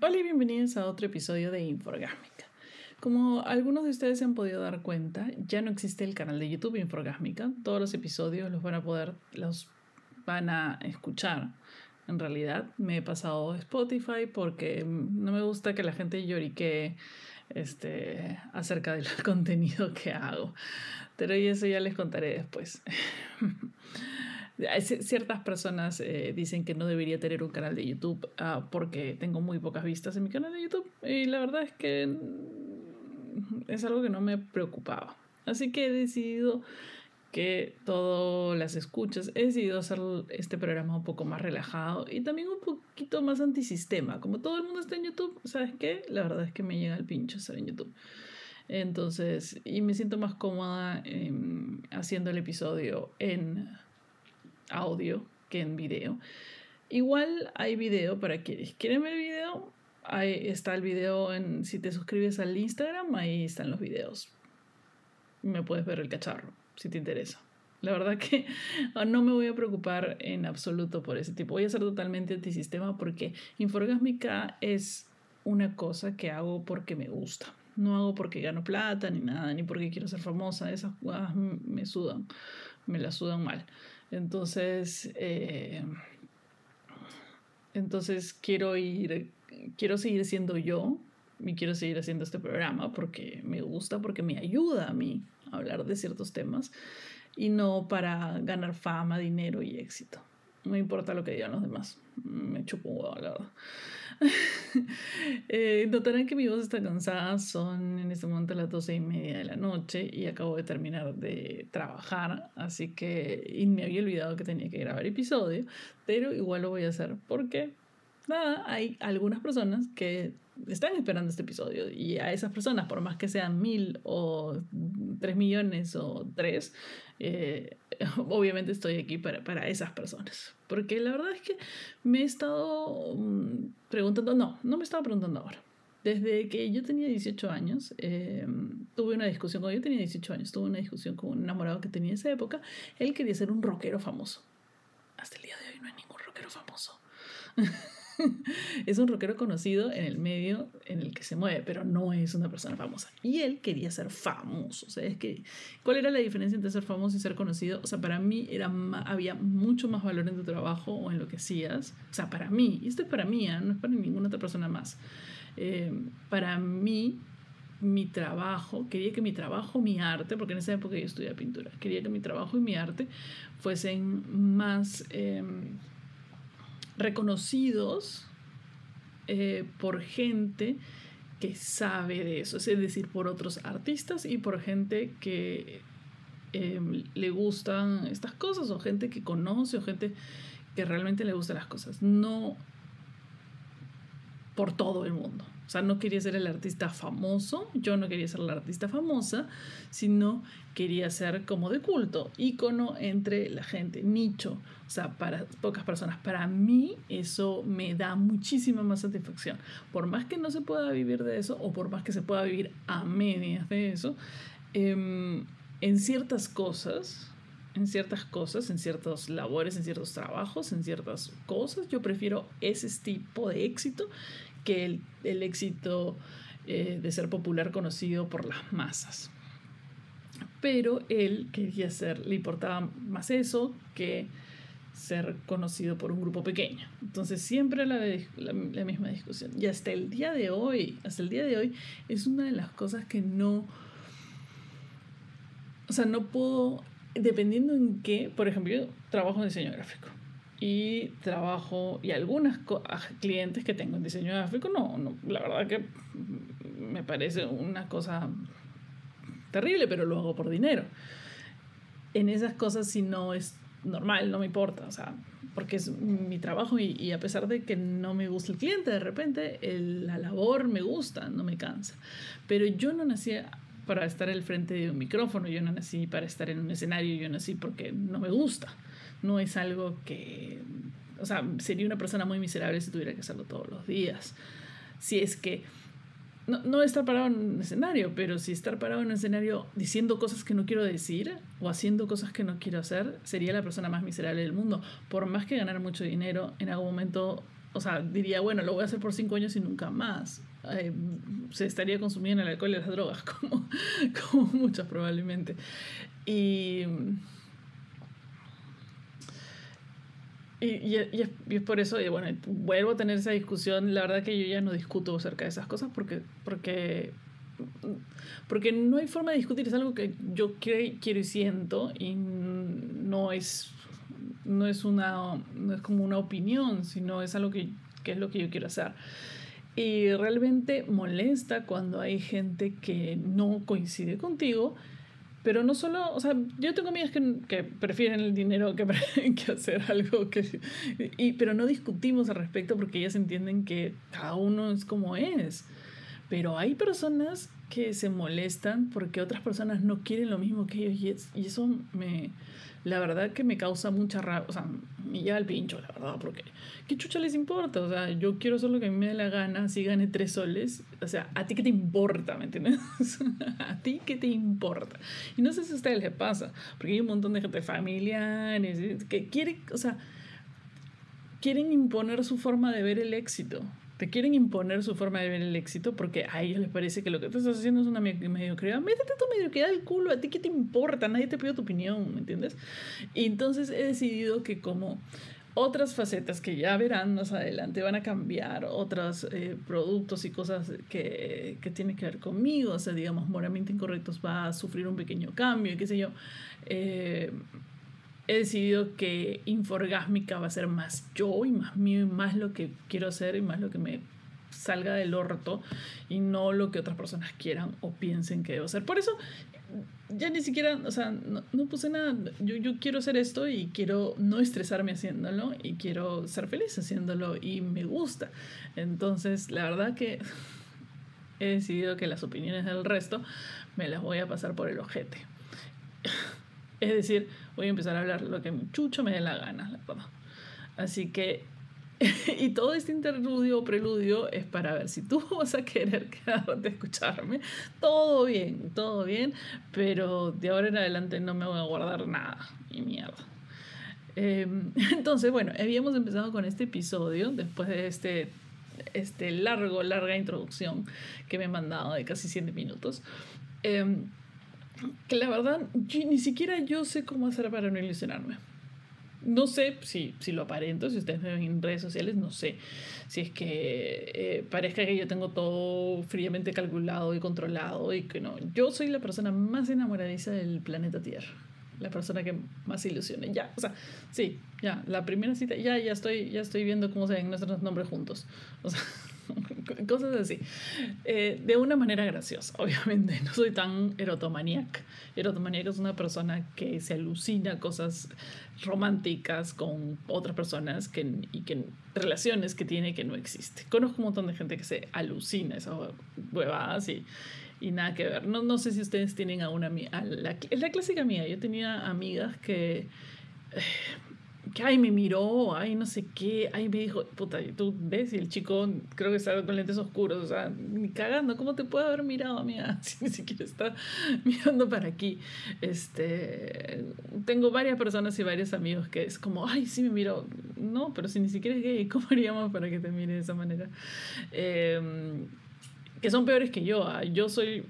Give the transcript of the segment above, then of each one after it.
Hola y bienvenidos a otro episodio de Inforgásmica. Como algunos de ustedes se han podido dar cuenta, ya no existe el canal de YouTube Inforgásmica. Todos los episodios los van a poder, los van a escuchar. En realidad me he pasado Spotify porque no me gusta que la gente llorique este, acerca del contenido que hago. Pero eso ya les contaré después. Ciertas personas eh, dicen que no debería tener un canal de YouTube ah, porque tengo muy pocas vistas en mi canal de YouTube y la verdad es que es algo que no me preocupaba. Así que he decidido que todas las escuchas, he decidido hacer este programa un poco más relajado y también un poquito más antisistema. Como todo el mundo está en YouTube, ¿sabes qué? La verdad es que me llega el pincho estar en YouTube. Entonces, y me siento más cómoda haciendo el episodio en audio que en video. Igual hay video para quienes quieren ver video. Ahí está el video en si te suscribes al Instagram, ahí están los videos. Me puedes ver el cacharro si te interesa. La verdad que no me voy a preocupar en absoluto por ese tipo. Voy a ser totalmente antisistema porque Inforgásmica es una cosa que hago porque me gusta. No hago porque gano plata ni nada, ni porque quiero ser famosa. Esas cosas me sudan, me las sudan mal. Entonces, eh, entonces quiero ir, quiero seguir siendo yo y quiero seguir haciendo este programa porque me gusta, porque me ayuda a mí a hablar de ciertos temas y no para ganar fama, dinero y éxito. No importa lo que digan los demás. Me chupo un huevo, la verdad. eh, notarán que mi voz está cansada. Son en este momento las doce y media de la noche y acabo de terminar de trabajar. Así que y me había olvidado que tenía que grabar episodio. Pero igual lo voy a hacer porque, nada, hay algunas personas que están esperando este episodio y a esas personas, por más que sean mil o tres millones o tres, eh, obviamente estoy aquí para, para, esas personas. Porque la verdad es que me he estado mm, preguntando, no, no me estaba preguntando ahora. Desde que yo tenía 18 años, eh, tuve una discusión, cuando yo tenía 18 años, tuve una discusión con un enamorado que tenía en esa época. Él quería ser un rockero famoso. Hasta el día de hoy no hay ningún rockero famoso. es un rockero conocido en el medio en el que se mueve, pero no es una persona famosa. Y él quería ser famoso. O sea, es que, ¿cuál era la diferencia entre ser famoso y ser conocido? O sea, para mí era había mucho más valor en tu trabajo o en lo que hacías. O sea, para mí, y esto es para mí, ¿eh? no es para ninguna otra persona más. Eh, para mí, mi trabajo, quería que mi trabajo, mi arte, porque en esa época yo estudiaba pintura, quería que mi trabajo y mi arte fuesen más... Em, reconocidos eh, por gente que sabe de eso, es decir, por otros artistas y por gente que em, le gustan estas cosas o gente que conoce o gente que realmente le gustan las cosas, no por todo el mundo. O sea, no quería ser el artista famoso, yo no quería ser la artista famosa, sino quería ser como de culto, ícono entre la gente, nicho, o sea, para pocas personas. Para mí eso me da muchísima más satisfacción. Por más que no se pueda vivir de eso, o por más que se pueda vivir a medias de eso, em, en ciertas cosas, en ciertas cosas, en ciertas labores, en ciertos trabajos, en ciertas cosas, yo prefiero ese tipo de éxito que el, éxito eh, de ser popular conocido por las masas. Pero él quería ser, le importaba más eso que ser conocido por un grupo pequeño. Entonces siempre la, misma discusión. Y hasta el día de hoy, hasta el día de hoy, es una de las cosas que no, o sea, no puedo, dependiendo en qué, por ejemplo, yo trabajo en diseño gráfico y trabajo y algunas clientes que tengo en diseño gráfico, no, no, la verdad que me parece una cosa terrible, pero lo hago por dinero. En esas cosas si no es normal, no me importa, o sea, porque es mi trabajo y, a pesar de que no me gusta el cliente, de repente la labor me gusta, no me cansa. Pero yo no nací para estar al frente de un micrófono, yo no nací para estar en un escenario, yo nací porque no me gusta no es algo que, o sea, sería una persona muy miserable si tuviera que hacerlo todos los días. Si es que, no, no estar parado en un escenario, pero si estar parado en un escenario diciendo cosas que no quiero decir o haciendo cosas que no quiero hacer, sería la persona más miserable del mundo. Por más que ganar mucho dinero, en algún momento o sea, diría, bueno, lo voy a hacer por cinco años y nunca más. se estaría consumiendo el alcohol y las drogas, como, como muchos probablemente. Y, y, es, por eso, y bueno, vuelvo a tener esa discusión. La verdad que yo ya no discuto acerca de esas cosas porque, porque porque no hay forma de discutir, es algo que yo quiero y siento y no es, no es, una, no es como una opinión, sino es algo que, que es lo que yo quiero hacer. Y realmente molesta cuando hay gente que no coincide contigo, pero no solo, o sea, yo tengo amigas que, que prefieren el dinero que, que hacer algo que... Y, pero no discutimos al respecto porque ellas entienden que cada uno es como es. Pero hay personas que se molestan porque otras personas no quieren lo mismo que ellos y, eso me, la verdad que me causa mucha rabia, o sea, me lleva al pincho, la verdad, porque ¿qué chucha les importa? O sea, yo quiero hacer lo que a mí me dé la gana, si gane tres soles, o sea, ¿a ti qué te importa? ¿Me entiendes? ¿A ti qué te importa? Y no sé si a ustedes les pasa, porque hay un montón de gente familiares que quieren, o sea, quieren imponer su forma de ver el éxito te quieren imponer su forma de ver el éxito porque a ellos les parece que lo que tú estás haciendo es una mediocridad. Métete tu mediocridad del culo, a ti qué te importa, nadie te pide tu opinión, ¿me entiendes? Y entonces he decidido que como otras facetas que ya verán más adelante van a cambiar, otros eh, productos y cosas que, que tienen que ver conmigo, o sea, digamos, moralmente incorrectos va a sufrir un pequeño cambio, qué sé yo. Eh, he decidido que Inforgásmica va a ser más yo y más mío y más lo que quiero hacer y más lo que me salga del orto y no lo que otras personas quieran o piensen que debo hacer. Por eso ya ni siquiera, o sea, no, no, puse nada. Yo, yo quiero hacer esto y quiero no estresarme haciéndolo y quiero ser feliz haciéndolo y me gusta. Entonces, la verdad que he decidido que las opiniones del resto me las voy a pasar por el ojete. Es decir, voy a empezar a hablar lo que chucho me dé la gana, la verdad. Así que, y todo este interludio o preludio es para ver si tú vas a querer quedarte a escucharme. Todo bien, todo bien, pero de ahora en adelante no me voy a guardar nada, ni mierda. Em, entonces, bueno, habíamos empezado con este episodio después de este, este largo, larga introducción que me he mandado de casi 7 minutos. Eh, que la verdad ni siquiera yo sé cómo hacer para no ilusionarme. No sé si, si lo aparento, si ustedes me ven en redes sociales, no sé si es que eh, parezca que yo tengo todo fríamente calculado y controlado y que no. Yo soy la persona más enamoradiza del planeta Tierra, la persona que más ilusiona. Ya, o sea, sí, ya, la primera cita, ya, ya estoy, ya estoy viendo cómo se ven nuestros nombres juntos. O sea, cosas así. Eh, de una manera graciosa, obviamente. No soy tan erotomaniac. Erotomaniac es una persona que se alucina cosas románticas con otras personas que, y que relaciones que tiene que no existe. Conozco un montón de gente que se alucina esas huevadas y, y nada que ver. No, no sé si ustedes tienen a una... A la, es la clásica mía. Yo tenía amigas que... Eh, que ay, me miró, ay, no sé qué, ay, me dijo, puta, tú ves, y el chico creo que está con lentes oscuros, o sea, ni cagando, ¿cómo te puede haber mirado, amiga? Si ni siquiera está mirando para aquí. Este, tengo varias personas y varios amigos que es como, ay, sí me miró, no, pero si ni siquiera es gay, ¿cómo haríamos para que te mire de esa manera? Em, que son peores que yo, ah, yo soy,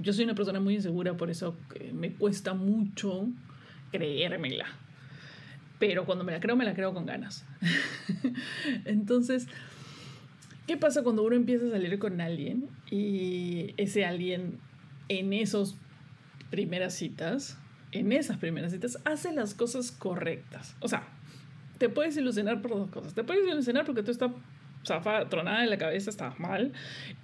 yo soy una persona muy insegura, por eso me cuesta mucho creérmela pero cuando me la creo, me la creo con ganas. Entonces, ¿qué pasa cuando uno empieza a salir con alguien y ese alguien en esas primeras citas, en esas primeras citas, hace las cosas correctas? O sea, te puedes ilusionar por dos cosas. Te puedes ilusionar porque tú estás zafa, tronada la cabeza, estás mal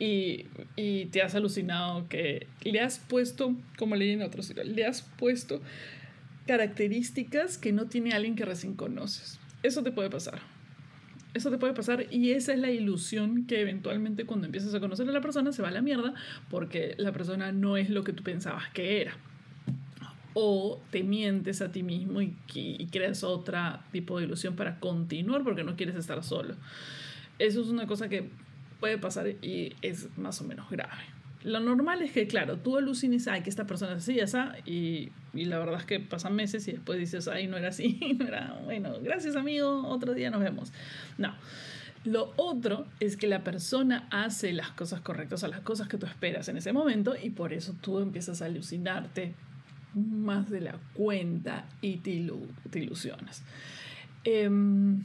y, y, te has alucinado que le has puesto, como leí en otros, le has puesto características que no tiene alguien que recién conoces. Eso te puede pasar. Eso te puede pasar y esa es la ilusión que eventualmente cuando empiezas a conocer a la persona se va a la mierda porque la persona no es lo que tú pensabas que era. O te mientes a ti mismo y, y creas otro tipo de ilusión para continuar porque no quieres estar solo. Eso es una cosa que puede pasar y es más o menos grave lo normal es que, claro, tú alucines, ay, que esta persona es así, esa, y, y la verdad es que pasan meses y después dices, ay, no era así, no era, bueno, gracias amigo, otro día nos vemos. No. Lo otro es que la persona hace las cosas correctas, o las cosas que tú esperas en ese momento, y por eso tú empiezas a alucinarte más de la cuenta y te, ilusionas. Em,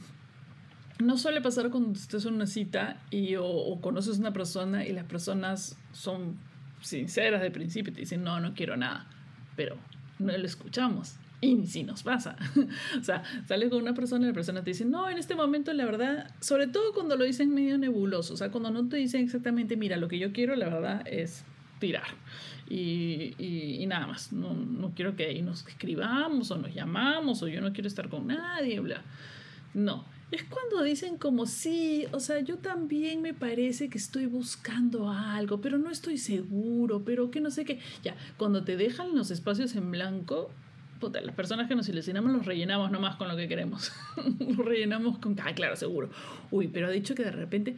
no suele pasar cuando estás en una cita y o, conoces a una persona y las personas son sinceras de principio y te dicen, no, no quiero nada, pero no lo escuchamos. Y si nos pasa. o sea, sales con una persona y la persona te dice, no, en este momento la verdad, sobre todo cuando lo dicen medio nebuloso, o sea, cuando no te dicen exactamente, mira, lo que yo quiero, la verdad, es tirar. Y, y, nada más, no, no quiero que ahí nos escribamos o nos llamamos o yo no quiero estar con nadie, bla. No, es cuando dicen como sí, o sea, yo también me parece que estoy buscando algo, pero no estoy seguro, pero que no sé qué. Ya, cuando te dejan los espacios en blanco, las personas que nos ilusionamos los rellenamos nomás con lo que queremos. los rellenamos con, ah, claro, seguro. Uy, pero ha dicho que de repente,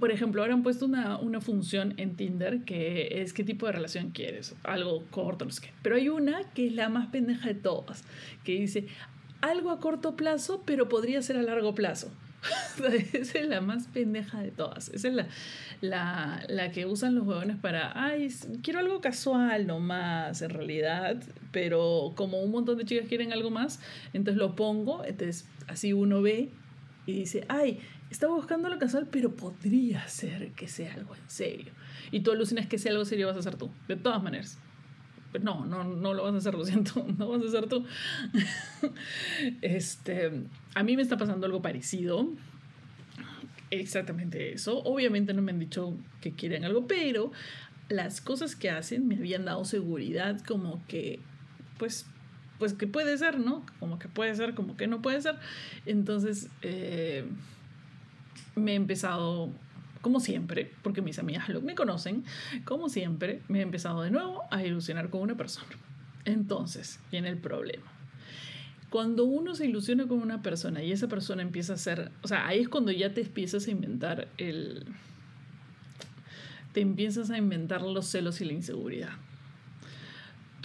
por ejemplo, ahora han puesto una, una, función en Tinder que es qué tipo de relación quieres, algo corto, no sé qué. Pero hay una que es la más pendeja de todas, que dice algo a corto plazo, pero podría ser a largo plazo. Esa es la más pendeja de todas. Esa es la, la, la que usan los huevones para, ay, quiero algo casual nomás, en realidad, pero como un montón de chicas quieren algo más, entonces lo pongo, entonces así uno ve y dice, ay, estaba buscando lo casual, pero podría ser que sea algo en serio. Y tú alucinas que sea algo serio vas a hacer tú, de todas maneras. Pero no, no, no lo vas a hacer, lo siento, no vas a hacer tú. este, a mí me está pasando algo parecido exactamente eso. Obviamente no me han dicho que quieren algo, pero las cosas que hacen me habían dado seguridad como que, pues, pues que puede ser, ¿no? Como que puede ser, como que no puede ser. Entonces, eh, me he empezado, como siempre, porque mis amigas me conocen, como siempre, me he empezado de nuevo a ilusionar con una persona. Entonces, viene el problema cuando uno se ilusiona con una persona y esa persona empieza a ser, o sea, ahí es cuando ya te empiezas a inventar el, te empiezas a inventar los celos y la inseguridad.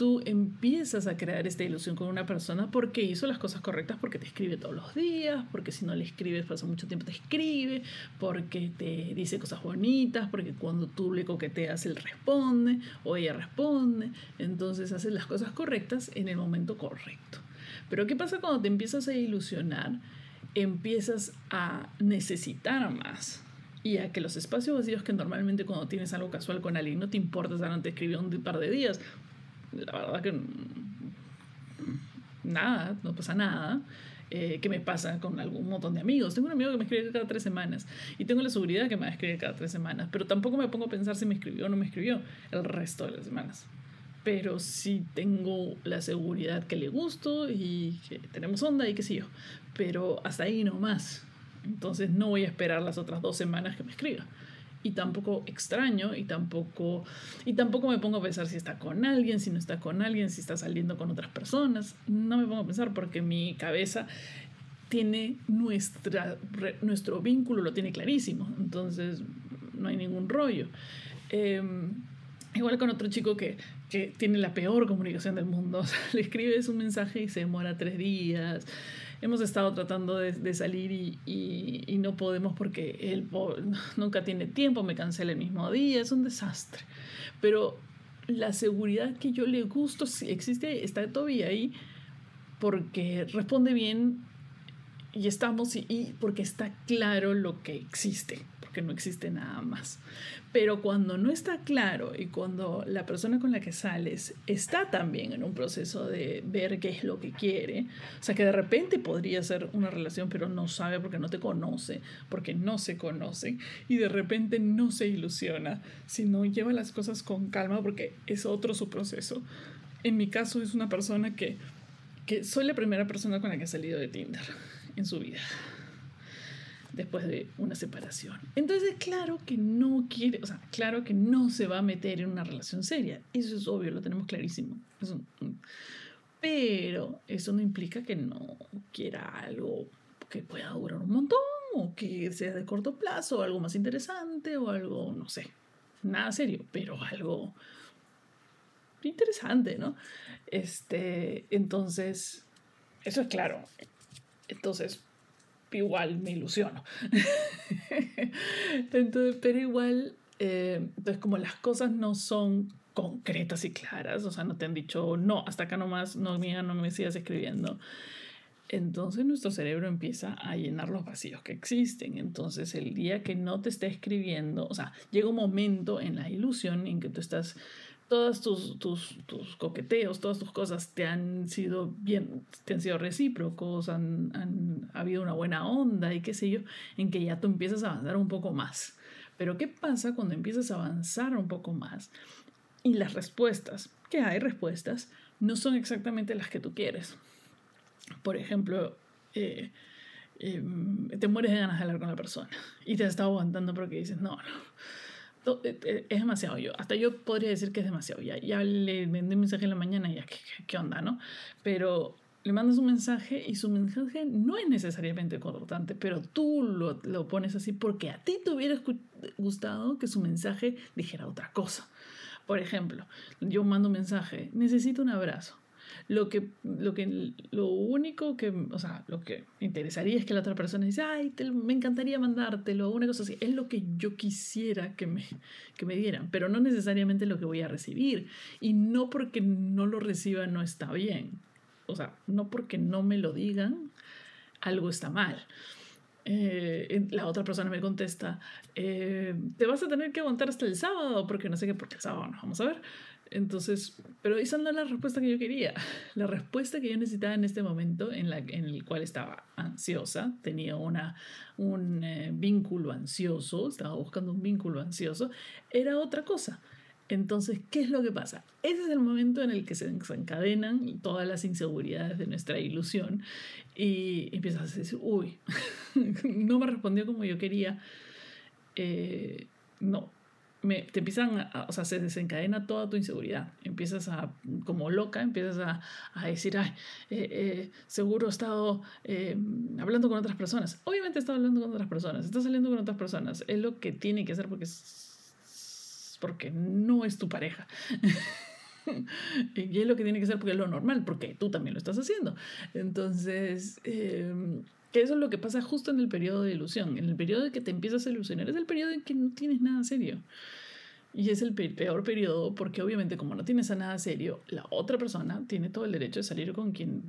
Tú empiezas a crear esta ilusión con una persona porque hizo las cosas correctas, porque te escribe todos los días, porque si no le escribes pasa mucho tiempo te escribe, porque te dice cosas bonitas, porque cuando tú le coqueteas él responde o ella responde, entonces haces las cosas correctas en el momento correcto. Pero ¿qué pasa cuando te empiezas a ilusionar? Empiezas a necesitar más y a que los espacios vacíos que normalmente cuando tienes algo casual con alguien no te importa, o no te escribió un par de días. La verdad que nada, no pasa nada. Eh, ¿Qué me pasa con algún montón de amigos? Tengo un amigo que me escribe cada tres semanas y tengo la seguridad que me va a escribir cada tres semanas, pero tampoco me pongo a pensar si me escribió o no me escribió el resto de las semanas pero sí tengo la seguridad que le gusto y que tenemos onda y qué sé yo. Pero hasta ahí no más. Entonces no voy a esperar las otras dos semanas que me escriba. Y tampoco extraño y tampoco, y tampoco me pongo a pensar si está con alguien, si no está con alguien, si está saliendo con otras personas. No me pongo a pensar porque mi cabeza tiene nuestra, nuestro vínculo, lo tiene clarísimo. Entonces no hay ningún rollo. Em, igual con otro chico que que tiene la peor comunicación del mundo. le escribes un mensaje y se demora tres días. Hemos estado tratando de, salir y, no podemos porque él nunca tiene tiempo, me cancela el mismo día, es un desastre. Pero la seguridad que yo le gusto si existe, está todavía ahí porque responde bien y estamos y porque está claro lo que existe porque no existe nada más. Pero cuando no está claro y cuando la persona con la que sales está también en un proceso de ver qué es lo que quiere, o sea que de repente podría ser una relación pero no sabe porque no te conoce, porque no se conoce y de repente no se ilusiona, sino lleva las cosas con calma porque es otro su proceso. En mi caso es una persona que, que soy la primera persona con la que ha salido de Tinder en su vida después de una separación. Entonces, claro que no quiere, o sea, claro que no se va a meter en una relación seria. Eso es obvio, lo tenemos clarísimo. pero eso no implica que no quiera algo que pueda durar un montón o que sea de corto plazo o algo más interesante o algo, no sé, nada serio, pero algo interesante, ¿no? Este, entonces, eso es claro. Entonces, igual me ilusiono. entonces, pero igual, eh, entonces como las cosas no son concretas y claras, o sea, no te han dicho, no, hasta acá nomás, no, mira, no me sigas escribiendo. Entonces nuestro cerebro empieza a llenar los vacíos que existen. Entonces el día que no te esté escribiendo, o sea, llega un momento en la ilusión en que tú estás todos tus, tus, tus, coqueteos, todas tus cosas te han sido bien, te han sido recíprocos, han, han habido una buena onda y qué sé yo, en que ya tú empiezas a avanzar un poco más. Pero ¿qué pasa cuando empiezas a avanzar un poco más y las respuestas, que hay respuestas, no son exactamente las que tú quieres? Por ejemplo, eh, em, te mueres de ganas de hablar con la persona y te has estado aguantando porque dices, no, no eh, eh, es demasiado yo. Hasta yo podría decir que es demasiado. Ya, ya le mandé un mensaje en la mañana y ya, ¿qué, ¿qué, onda, no? Pero le mandas un mensaje y su mensaje no es necesariamente cortante, pero tú lo, lo pones así porque a ti te hubiera gustado que su mensaje dijera otra cosa. Por ejemplo, yo mando un mensaje, necesito un abrazo. Lo que, lo que, lo único que, o sea, lo que me interesaría es que la otra persona dice, ay, me encantaría mandártelo, una cosa así. Es lo que yo quisiera que me, que me dieran, pero no necesariamente lo que voy a recibir. Y no porque no lo reciba no está bien. O sea, no porque no me lo digan, algo está mal. Eh, la otra persona me contesta, eh, te vas a tener que aguantar hasta el sábado, porque no sé qué, porque el sábado no vamos a ver. Entonces, pero esa no es la respuesta que yo quería. La respuesta que yo necesitaba en este momento, en, la, el cual estaba ansiosa, tenía una, un eh, vínculo ansioso, estaba buscando un vínculo ansioso, era otra cosa. Entonces, ¿qué es lo que pasa? Ese es el momento en el que se desencadenan todas las inseguridades de nuestra ilusión y empiezas a decir, uy, no me respondió como yo quería. Eh, no, te empiezan, o sea, se desencadena toda tu inseguridad. Empiezas a, como loca, empiezas a, a decir, eh, eh, seguro he estado eh, hablando con otras personas. Obviamente he estado hablando con otras personas, estás saliendo con otras personas. Es lo que tiene que hacer porque, es, porque no es tu pareja. y es lo que tiene que ser porque es lo normal, porque tú también lo estás haciendo. Entonces, eh, que eso es lo que pasa justo en el periodo de ilusión. En el periodo de que te empiezas a ilusionar es el periodo en que no tienes nada serio. Y es el peor periodo porque obviamente como no tienes nada serio, la otra persona tiene todo el derecho de salir con quien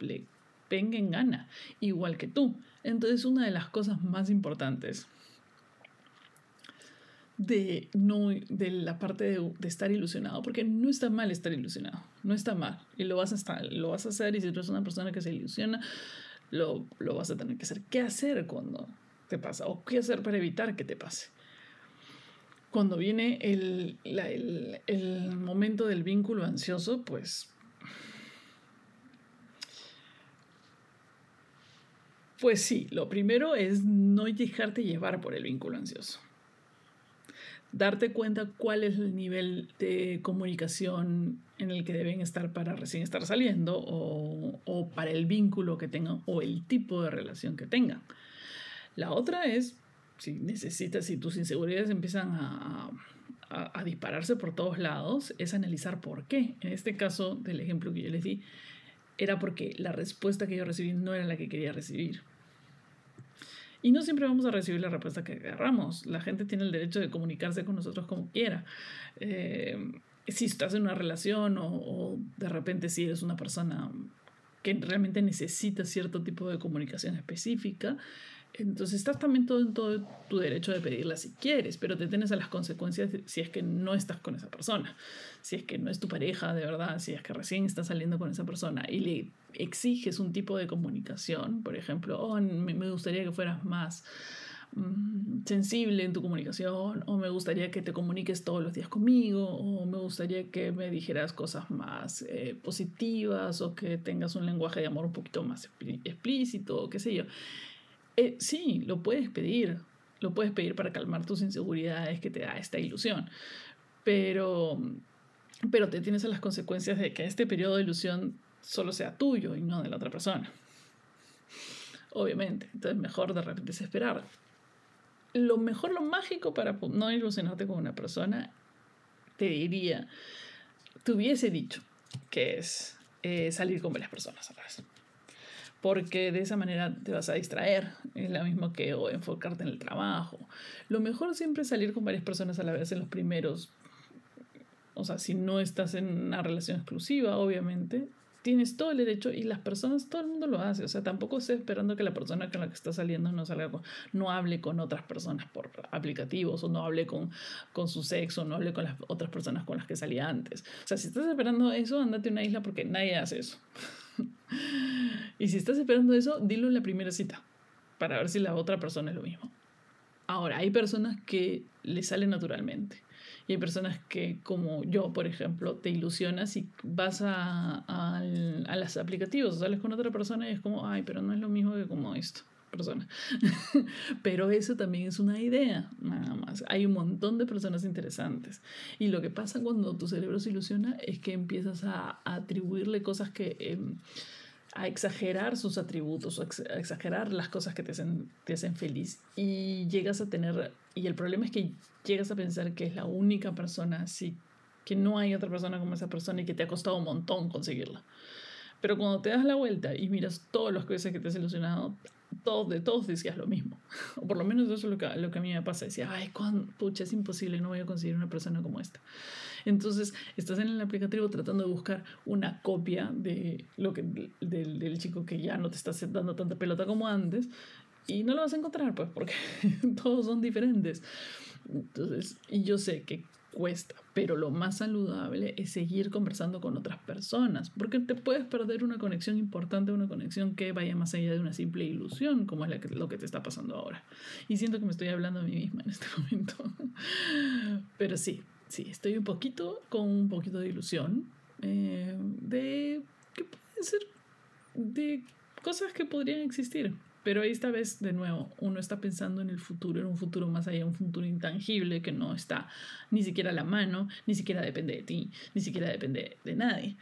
le venga en gana, igual que tú. Entonces una de las cosas más importantes de, no, de la parte de, de, estar ilusionado, porque no está mal estar ilusionado, no está mal, y lo vas a, estar, lo vas a hacer, y si tú eres una persona que se ilusiona, lo, lo vas a tener que hacer. ¿Qué hacer cuando te pasa? ¿O qué hacer para evitar que te pase? Cuando viene el, la, el, el momento del vínculo ansioso, pues Pues sí, lo primero es no dejarte llevar por el vínculo ansioso darte cuenta cuál es el nivel de comunicación en el que deben estar para recién estar saliendo o, o para el vínculo que tengan o el tipo de relación que tengan. La otra es, si necesitas, si tus inseguridades empiezan a, a, dispararse por todos lados, es analizar por qué. En este caso del ejemplo que yo les di, era porque la respuesta que yo recibí no era la que quería recibir. Y no siempre vamos a recibir la respuesta que agarramos. La gente tiene el derecho de comunicarse con nosotros como quiera. Eh, si estás en una relación o, de repente si eres una persona que realmente necesita cierto tipo de comunicación específica, entonces estás también todo en todo tu derecho de pedirla si quieres, pero te tienes a las consecuencias si es que no estás con esa persona, si es que no es tu pareja de verdad, si es que recién estás saliendo con esa persona y le exiges un tipo de comunicación, por ejemplo, oh, me gustaría que fueras más sensible en tu comunicación, o me gustaría que te comuniques todos los días conmigo, o me gustaría que me dijeras cosas más eh, positivas, o que tengas un lenguaje de amor un poquito más explícito, o qué sé yo. Eh, sí, lo puedes pedir, lo puedes pedir para calmar tus inseguridades que te da esta ilusión, pero, pero te tienes a las consecuencias de que este periodo de ilusión solo sea tuyo y no de la otra persona. Obviamente, entonces mejor de repente es esperar. Lo mejor, lo mágico para no ilusionarte con una persona, te diría, te hubiese dicho que es eh, salir con varias personas a la vez porque de esa manera te vas a distraer. Es lo mismo que o enfocarte en el trabajo. Lo mejor siempre es salir con varias personas a la vez en los primeros. O sea, si no estás en una relación exclusiva, obviamente, tienes todo el derecho y las personas, todo el mundo lo hace. O sea, tampoco estoy esperando que la persona con la que está saliendo no salga no hable con otras personas por aplicativos o no hable con, con su sexo, no hable con las otras personas con las que salía antes. O sea, si estás esperando eso, andate a una isla porque nadie hace eso. y si estás esperando eso, dilo en la primera cita para ver si la otra persona es lo mismo. Ahora, hay personas que le sale naturalmente. Y hay personas que, como yo, por ejemplo, te ilusionas y vas a, a, a los aplicativos, sales con otra persona y es como, ay, pero no es lo mismo que como esto persona. Pero eso también es una idea, nada más. Hay un montón de personas interesantes. Y lo que pasa cuando tu cerebro se ilusiona es que empiezas a, atribuirle cosas que... Em, a exagerar sus atributos, a exagerar las cosas que te hacen, te hacen feliz. Y llegas a tener, y el problema es que llegas a pensar que es la única persona así, que no hay otra persona como esa persona y que te ha costado un montón conseguirla. Pero cuando te das la vuelta y miras todos los cosas que te has ilusionado, todos, de todos decías lo mismo. O por lo menos eso es lo que, lo que a mí me pasa. Decía, ay, pucha, es imposible, no voy a conseguir una persona como esta. Entonces, estás en el aplicativo tratando de buscar una copia de lo que, del, del chico que ya no te está dando tanta pelota como antes y no lo vas a encontrar, pues, porque todos son diferentes. Entonces, y yo sé que cuesta, pero lo más saludable es seguir conversando con otras personas, porque te puedes perder una conexión importante, una conexión que vaya más allá de una simple ilusión, como es lo que te está pasando ahora. Y siento que me estoy hablando a mí misma en este momento. Pero sí, sí, estoy un poquito con un poquito de ilusión eh, de que puede ser de cosas que podrían existir. Pero esta vez, de nuevo, uno está pensando en el futuro, en un futuro más allá, un futuro intangible que no está ni siquiera a la mano, ni siquiera depende de ti, ni siquiera depende de nadie.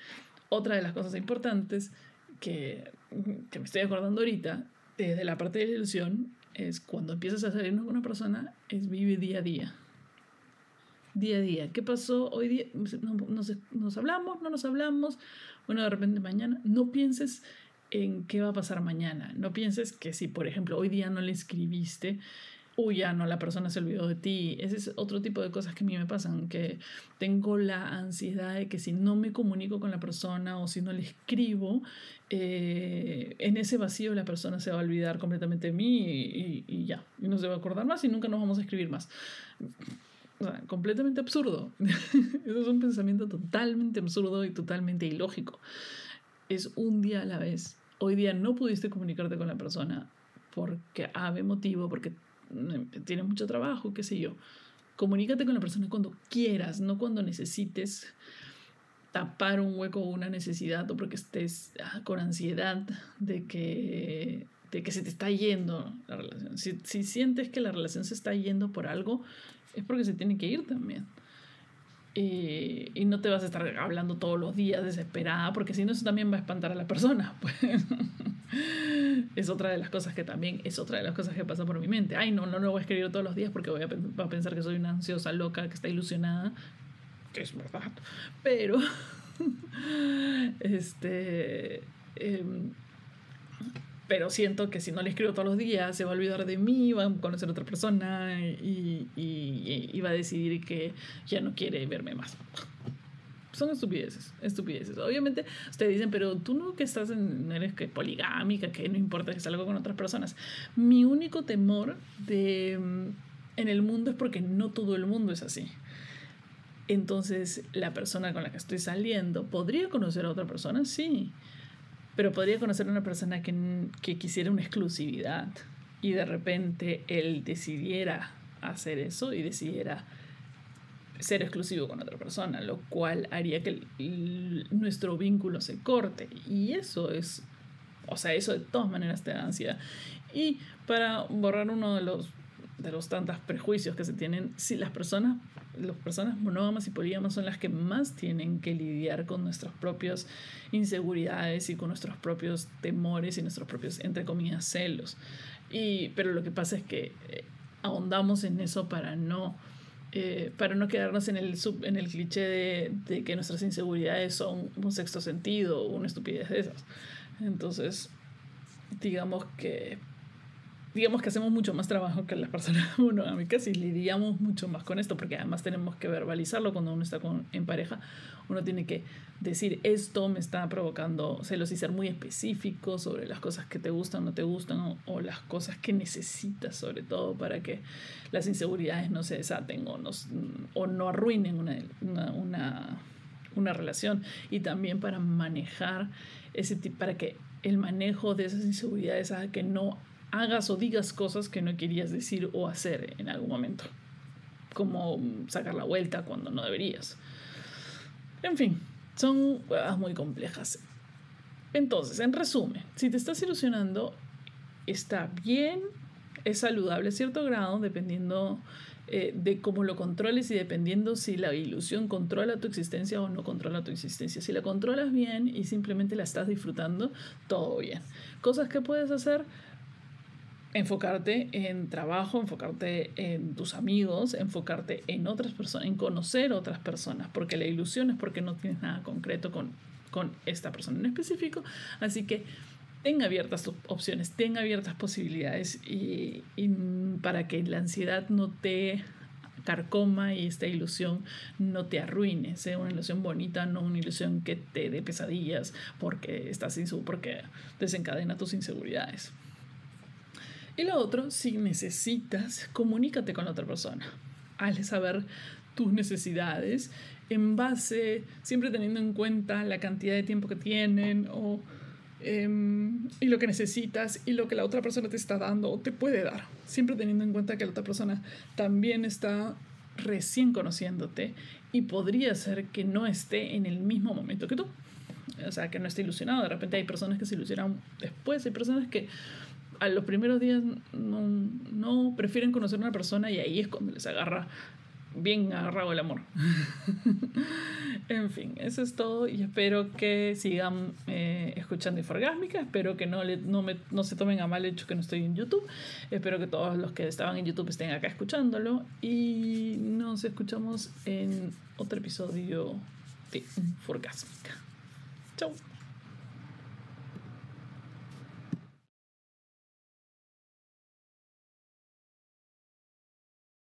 Otra de las cosas importantes que, que me estoy acordando ahorita, desde la parte de la ilusión, es cuando empiezas a salir con una persona, es vive día a día. Día a día. ¿Qué pasó hoy día? Nos, nos hablamos, no nos hablamos. Bueno, de repente mañana. No pienses en qué va a pasar mañana. No pienses que si, por ejemplo, hoy día no le escribiste, uy, ya no, la persona se olvidó de ti. Ese es otro tipo de cosas que a mí me pasan, que tengo la ansiedad de que si no me comunico con la persona o si no le escribo, eh, en ese vacío la persona se va a olvidar completamente de mí y, y, ya, y no se va a acordar más y nunca nos vamos a escribir más. O sea, completamente absurdo. Eso es un pensamiento totalmente absurdo y totalmente ilógico. Es un día a la vez hoy día no pudiste comunicarte con la persona porque ave motivo, porque mm, tiene mucho trabajo, qué sé yo. Comunícate con la persona cuando quieras, no cuando necesites tapar un hueco o una necesidad o porque estés ah, con ansiedad de que, de que se te está yendo la relación. Si, si sientes que la relación se está yendo por algo, es porque se tiene que ir también. Eh, y no te vas a estar hablando todos los días desesperada, porque si no, eso también va a espantar a la persona. Pues. es otra de las cosas que también, es otra de las cosas que pasa por mi mente. Ay, no, no lo voy a escribir todos los días porque voy a, va a pensar que soy una ansiosa loca que está ilusionada, que es verdad. Pero, este, eh, pero siento que si no le escribo todos los días se va a olvidar de mí, va a conocer a otra persona y, y, va a decidir que ya no quiere verme más. Son estupideces, estupideces. Obviamente ustedes dicen, pero tú no que estás en, eres que poligámica, que no importa que salga con otras personas. Mi único temor de, mm, en el mundo es porque no todo el mundo es así. Entonces, la persona con la que estoy saliendo, ¿podría conocer a otra persona? Sí pero podría conocer a una persona que, que quisiera una exclusividad y de repente él decidiera hacer eso y decidiera ser exclusivo con otra persona, lo cual haría que nuestro vínculo se corte. Y eso es, o sea, eso de todas maneras te da ansiedad. Y para borrar uno de los, de los tantos prejuicios que se tienen, si las personas las personas monógamas y polígamas son las que más tienen que lidiar con nuestras propias inseguridades y con nuestros propios temores y nuestros propios, entre comillas, celos. Y, pero lo que pasa es que eh, ahondamos en eso para no, eh, para no quedarnos en el, sub, en el cliché de, de, que nuestras inseguridades son un sexto sentido o una estupidez de esas. Entonces, digamos que digamos que hacemos mucho más trabajo que las personas monogámicas y lidiamos mucho más con esto, porque además tenemos que verbalizarlo cuando uno está con, en pareja. Uno tiene que decir esto me está provocando celos y ser muy específico sobre las cosas que te gustan o no te gustan o, las cosas que necesitas sobre todo para que las inseguridades no se desaten o, o no arruinen una, una, una, relación y también para manejar ese para que el manejo de esas inseguridades haga que no hagas o digas cosas que no querías decir o hacer en algún momento, como sacar la vuelta cuando no deberías. En fin, son cosas muy complejas. Entonces, en resumen, si te estás ilusionando, está bien, es saludable a cierto grado, dependiendo eh, de cómo lo controles y dependiendo si la ilusión controla tu existencia o no controla tu existencia. Si la controlas bien y simplemente la estás disfrutando, todo bien. Cosas que puedes hacer, enfocarte en trabajo, enfocarte en tus amigos, enfocarte en otras personas, en conocer otras personas, porque la ilusión es porque no tienes nada concreto con, con esta persona en específico. Así que tenga abiertas tus opciones, tenga abiertas posibilidades y, para que la ansiedad no te carcoma y esta ilusión no te arruine, sea una ilusión bonita, no una ilusión que te dé pesadillas porque estás porque desencadena tus inseguridades. Y lo otro, si necesitas, comunícate con la otra persona. Hazle saber tus necesidades en base, siempre teniendo en cuenta la cantidad de tiempo que tienen o, em, y lo que necesitas y lo que la otra persona te está dando o te puede dar. Siempre teniendo en cuenta que la otra persona también está recién conociéndote y podría ser que no esté en el mismo momento que tú. O sea, que no esté ilusionado. De repente hay personas que se ilusionan después, hay personas que a los primeros días no, no prefieren conocer una persona y ahí es cuando les agarra bien agarrado el amor. en fin, eso es todo y espero que sigan eh, escuchando Inforgásmica. Espero que no, le, no, me, no se tomen a mal hecho que no estoy en YouTube. Espero que todos los que estaban en YouTube estén acá escuchándolo y nos escuchamos en otro episodio de Inforgásmica. Chau.